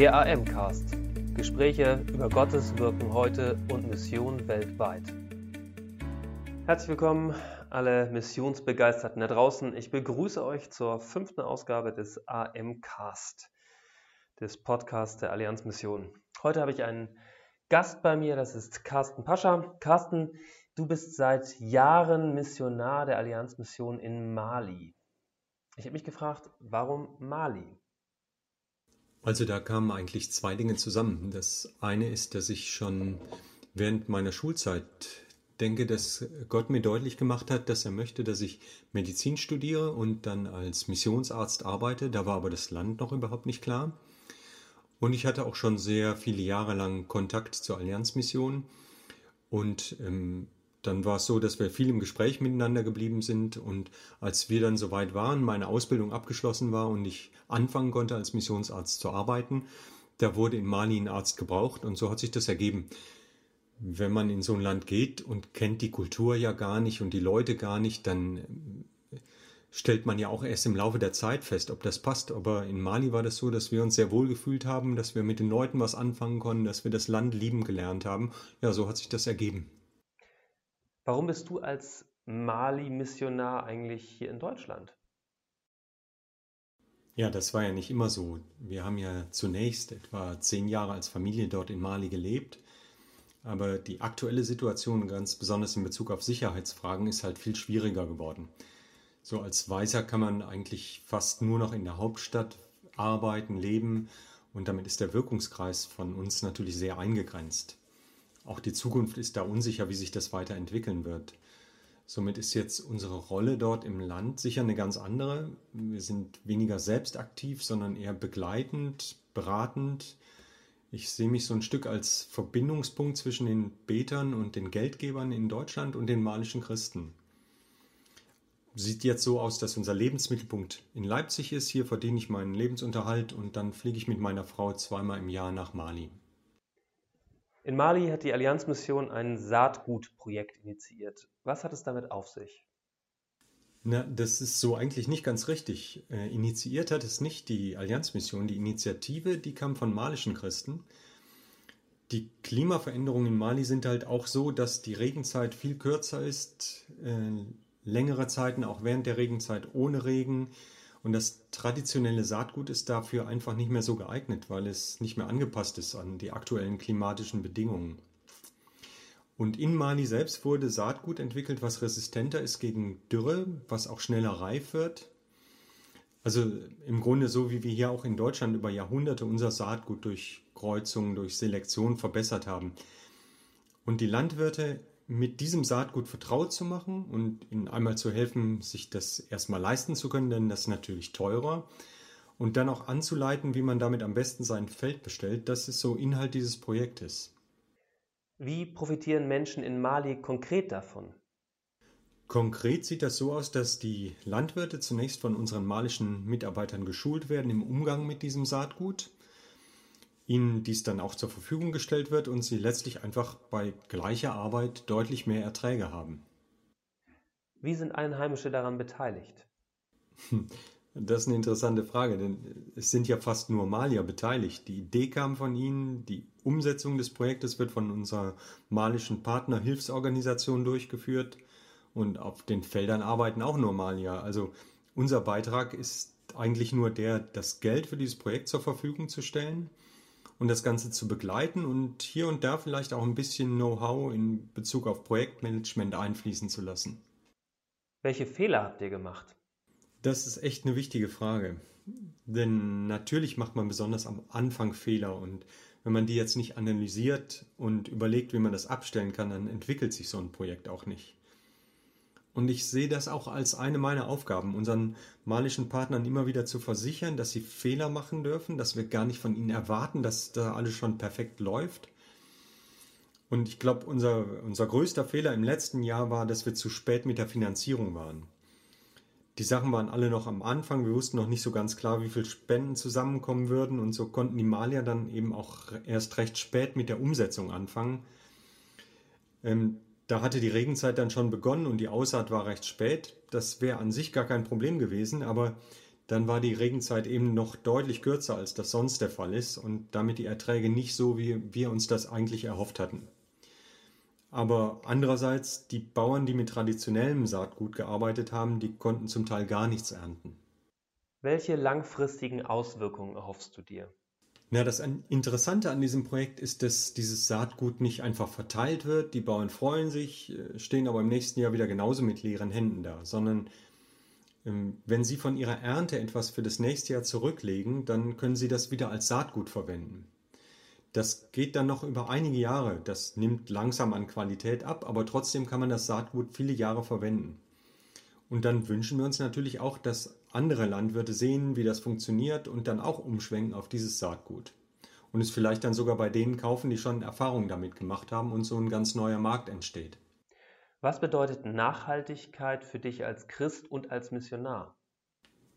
Der AM-Cast. Gespräche über Gottes Wirken heute und Mission weltweit. Herzlich willkommen, alle Missionsbegeisterten da draußen. Ich begrüße euch zur fünften Ausgabe des AM-Cast, des Podcasts der Allianz Mission. Heute habe ich einen Gast bei mir, das ist Carsten Pascha. Carsten, du bist seit Jahren Missionar der Allianz Mission in Mali. Ich habe mich gefragt, warum Mali? Also da kamen eigentlich zwei Dinge zusammen. Das eine ist, dass ich schon während meiner Schulzeit denke, dass Gott mir deutlich gemacht hat, dass er möchte, dass ich Medizin studiere und dann als Missionsarzt arbeite. Da war aber das Land noch überhaupt nicht klar. Und ich hatte auch schon sehr viele Jahre lang Kontakt zur Allianzmission. Und ähm, dann war es so, dass wir viel im Gespräch miteinander geblieben sind und als wir dann soweit waren, meine Ausbildung abgeschlossen war und ich anfangen konnte als Missionsarzt zu arbeiten, da wurde in Mali ein Arzt gebraucht und so hat sich das ergeben. Wenn man in so ein Land geht und kennt die Kultur ja gar nicht und die Leute gar nicht, dann stellt man ja auch erst im Laufe der Zeit fest, ob das passt. Aber in Mali war das so, dass wir uns sehr wohl gefühlt haben, dass wir mit den Leuten was anfangen konnten, dass wir das Land lieben gelernt haben. Ja, so hat sich das ergeben. Warum bist du als Mali-Missionar eigentlich hier in Deutschland? Ja, das war ja nicht immer so. Wir haben ja zunächst etwa zehn Jahre als Familie dort in Mali gelebt. Aber die aktuelle Situation, ganz besonders in Bezug auf Sicherheitsfragen, ist halt viel schwieriger geworden. So als Weißer kann man eigentlich fast nur noch in der Hauptstadt arbeiten, leben und damit ist der Wirkungskreis von uns natürlich sehr eingegrenzt. Auch die Zukunft ist da unsicher, wie sich das weiterentwickeln wird. Somit ist jetzt unsere Rolle dort im Land sicher eine ganz andere. Wir sind weniger selbst aktiv, sondern eher begleitend, beratend. Ich sehe mich so ein Stück als Verbindungspunkt zwischen den Betern und den Geldgebern in Deutschland und den malischen Christen. Sieht jetzt so aus, dass unser Lebensmittelpunkt in Leipzig ist. Hier verdiene ich meinen Lebensunterhalt und dann fliege ich mit meiner Frau zweimal im Jahr nach Mali. In Mali hat die Allianzmission ein Saatgutprojekt initiiert. Was hat es damit auf sich? Na, das ist so eigentlich nicht ganz richtig. Äh, initiiert hat es nicht die Allianzmission. Die Initiative, die kam von malischen Christen. Die Klimaveränderungen in Mali sind halt auch so, dass die Regenzeit viel kürzer ist, äh, längere Zeiten auch während der Regenzeit ohne Regen. Und das traditionelle Saatgut ist dafür einfach nicht mehr so geeignet, weil es nicht mehr angepasst ist an die aktuellen klimatischen Bedingungen. Und in Mali selbst wurde Saatgut entwickelt, was resistenter ist gegen Dürre, was auch schneller reif wird. Also im Grunde so, wie wir hier auch in Deutschland über Jahrhunderte unser Saatgut durch Kreuzungen, durch Selektion verbessert haben. Und die Landwirte mit diesem Saatgut vertraut zu machen und ihnen einmal zu helfen, sich das erstmal leisten zu können, denn das ist natürlich teurer. Und dann auch anzuleiten, wie man damit am besten sein Feld bestellt, das ist so Inhalt dieses Projektes. Wie profitieren Menschen in Mali konkret davon? Konkret sieht das so aus, dass die Landwirte zunächst von unseren malischen Mitarbeitern geschult werden im Umgang mit diesem Saatgut ihnen dies dann auch zur Verfügung gestellt wird und sie letztlich einfach bei gleicher Arbeit deutlich mehr Erträge haben. Wie sind Einheimische daran beteiligt? Das ist eine interessante Frage, denn es sind ja fast nur Malier beteiligt. Die Idee kam von ihnen, die Umsetzung des Projektes wird von unserer malischen Partnerhilfsorganisation durchgeführt und auf den Feldern arbeiten auch nur Malier. Also unser Beitrag ist eigentlich nur der, das Geld für dieses Projekt zur Verfügung zu stellen und das Ganze zu begleiten und hier und da vielleicht auch ein bisschen Know-how in Bezug auf Projektmanagement einfließen zu lassen. Welche Fehler habt ihr gemacht? Das ist echt eine wichtige Frage. Denn natürlich macht man besonders am Anfang Fehler und wenn man die jetzt nicht analysiert und überlegt, wie man das abstellen kann, dann entwickelt sich so ein Projekt auch nicht. Und ich sehe das auch als eine meiner Aufgaben, unseren malischen Partnern immer wieder zu versichern, dass sie Fehler machen dürfen, dass wir gar nicht von ihnen erwarten, dass da alles schon perfekt läuft. Und ich glaube, unser, unser größter Fehler im letzten Jahr war, dass wir zu spät mit der Finanzierung waren. Die Sachen waren alle noch am Anfang. Wir wussten noch nicht so ganz klar, wie viele Spenden zusammenkommen würden. Und so konnten die Malier dann eben auch erst recht spät mit der Umsetzung anfangen. Ähm, da hatte die Regenzeit dann schon begonnen und die Aussaat war recht spät. Das wäre an sich gar kein Problem gewesen, aber dann war die Regenzeit eben noch deutlich kürzer, als das sonst der Fall ist und damit die Erträge nicht so, wie wir uns das eigentlich erhofft hatten. Aber andererseits, die Bauern, die mit traditionellem Saatgut gearbeitet haben, die konnten zum Teil gar nichts ernten. Welche langfristigen Auswirkungen erhoffst du dir? Na, das Interessante an diesem Projekt ist, dass dieses Saatgut nicht einfach verteilt wird, die Bauern freuen sich, äh, stehen aber im nächsten Jahr wieder genauso mit leeren Händen da, sondern ähm, wenn Sie von Ihrer Ernte etwas für das nächste Jahr zurücklegen, dann können Sie das wieder als Saatgut verwenden. Das geht dann noch über einige Jahre. Das nimmt langsam an Qualität ab, aber trotzdem kann man das Saatgut viele Jahre verwenden. Und dann wünschen wir uns natürlich auch, dass andere Landwirte sehen, wie das funktioniert und dann auch umschwenken auf dieses Saatgut. Und es vielleicht dann sogar bei denen kaufen, die schon Erfahrungen damit gemacht haben und so ein ganz neuer Markt entsteht. Was bedeutet Nachhaltigkeit für dich als Christ und als Missionar?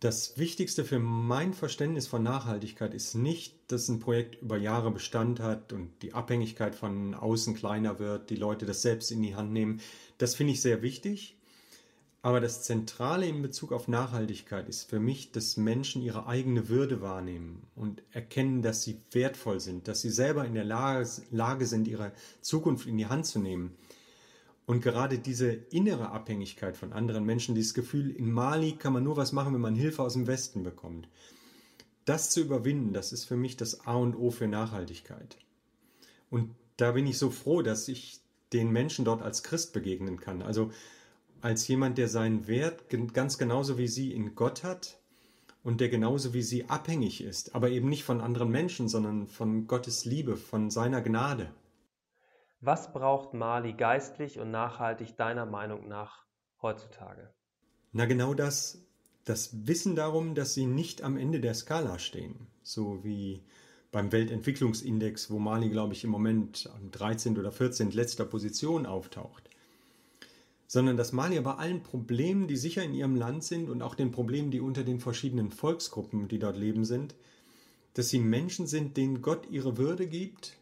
Das Wichtigste für mein Verständnis von Nachhaltigkeit ist nicht, dass ein Projekt über Jahre Bestand hat und die Abhängigkeit von außen kleiner wird, die Leute das selbst in die Hand nehmen. Das finde ich sehr wichtig. Aber das Zentrale in Bezug auf Nachhaltigkeit ist für mich, dass Menschen ihre eigene Würde wahrnehmen und erkennen, dass sie wertvoll sind, dass sie selber in der Lage, sind, ihre Zukunft in die Hand zu nehmen und gerade diese innere Abhängigkeit von anderen Menschen, dieses Gefühl, in Mali kann man nur was machen, wenn man Hilfe aus dem Westen bekommt. Das zu überwinden, das ist für mich das A und O für Nachhaltigkeit. Und da bin ich so froh, dass ich den Menschen dort als Christ begegnen kann. Also als jemand, der seinen Wert ganz genauso wie sie in Gott hat und der genauso wie sie abhängig ist, aber eben nicht von anderen Menschen, sondern von Gottes Liebe, von seiner Gnade. Was braucht Mali geistlich und nachhaltig deiner Meinung nach heutzutage? Na genau das, das Wissen darum, dass sie nicht am Ende der Skala stehen, so wie beim Weltentwicklungsindex, wo Mali, glaube ich, im Moment an 13 oder 14 letzter Position auftaucht, sondern dass Mali bei allen Problemen, die sicher in ihrem Land sind und auch den Problemen, die unter den verschiedenen Volksgruppen, die dort leben, sind, dass sie Menschen sind, denen Gott ihre Würde gibt,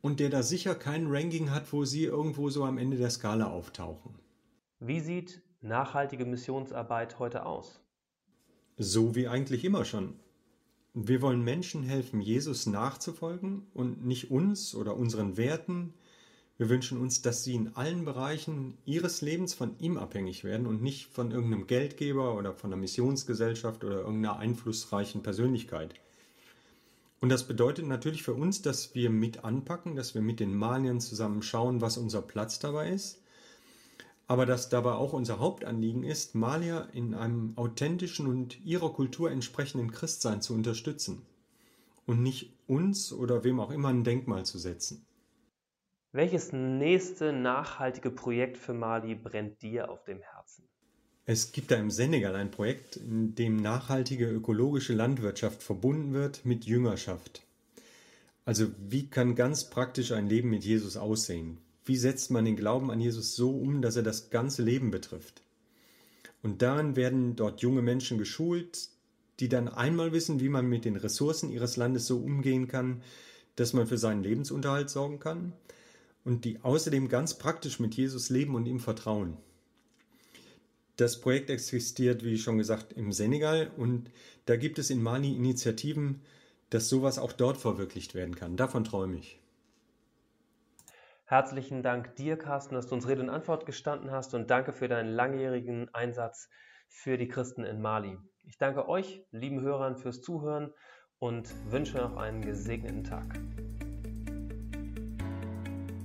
und der da sicher kein Ranking hat, wo sie irgendwo so am Ende der Skala auftauchen. Wie sieht nachhaltige Missionsarbeit heute aus? So wie eigentlich immer schon. Wir wollen Menschen helfen, Jesus nachzufolgen und nicht uns oder unseren Werten. Wir wünschen uns, dass sie in allen Bereichen ihres Lebens von ihm abhängig werden und nicht von irgendeinem Geldgeber oder von einer Missionsgesellschaft oder irgendeiner einflussreichen Persönlichkeit. Und das bedeutet natürlich für uns, dass wir mit anpacken, dass wir mit den Maliern zusammen schauen, was unser Platz dabei ist. Aber dass dabei auch unser Hauptanliegen ist, Malier in einem authentischen und ihrer Kultur entsprechenden Christsein zu unterstützen. Und nicht uns oder wem auch immer ein Denkmal zu setzen. Welches nächste nachhaltige Projekt für Mali brennt dir auf dem Herzen? Es gibt da im Senegal ein Projekt, in dem nachhaltige ökologische Landwirtschaft verbunden wird mit Jüngerschaft. Also wie kann ganz praktisch ein Leben mit Jesus aussehen? Wie setzt man den Glauben an Jesus so um, dass er das ganze Leben betrifft? Und darin werden dort junge Menschen geschult, die dann einmal wissen, wie man mit den Ressourcen ihres Landes so umgehen kann, dass man für seinen Lebensunterhalt sorgen kann und die außerdem ganz praktisch mit Jesus leben und ihm vertrauen. Das Projekt existiert, wie schon gesagt, im Senegal und da gibt es in Mali Initiativen, dass sowas auch dort verwirklicht werden kann. Davon träume ich. Herzlichen Dank dir, Carsten, dass du uns Rede und Antwort gestanden hast und danke für deinen langjährigen Einsatz für die Christen in Mali. Ich danke euch, lieben Hörern, fürs Zuhören und wünsche noch einen gesegneten Tag.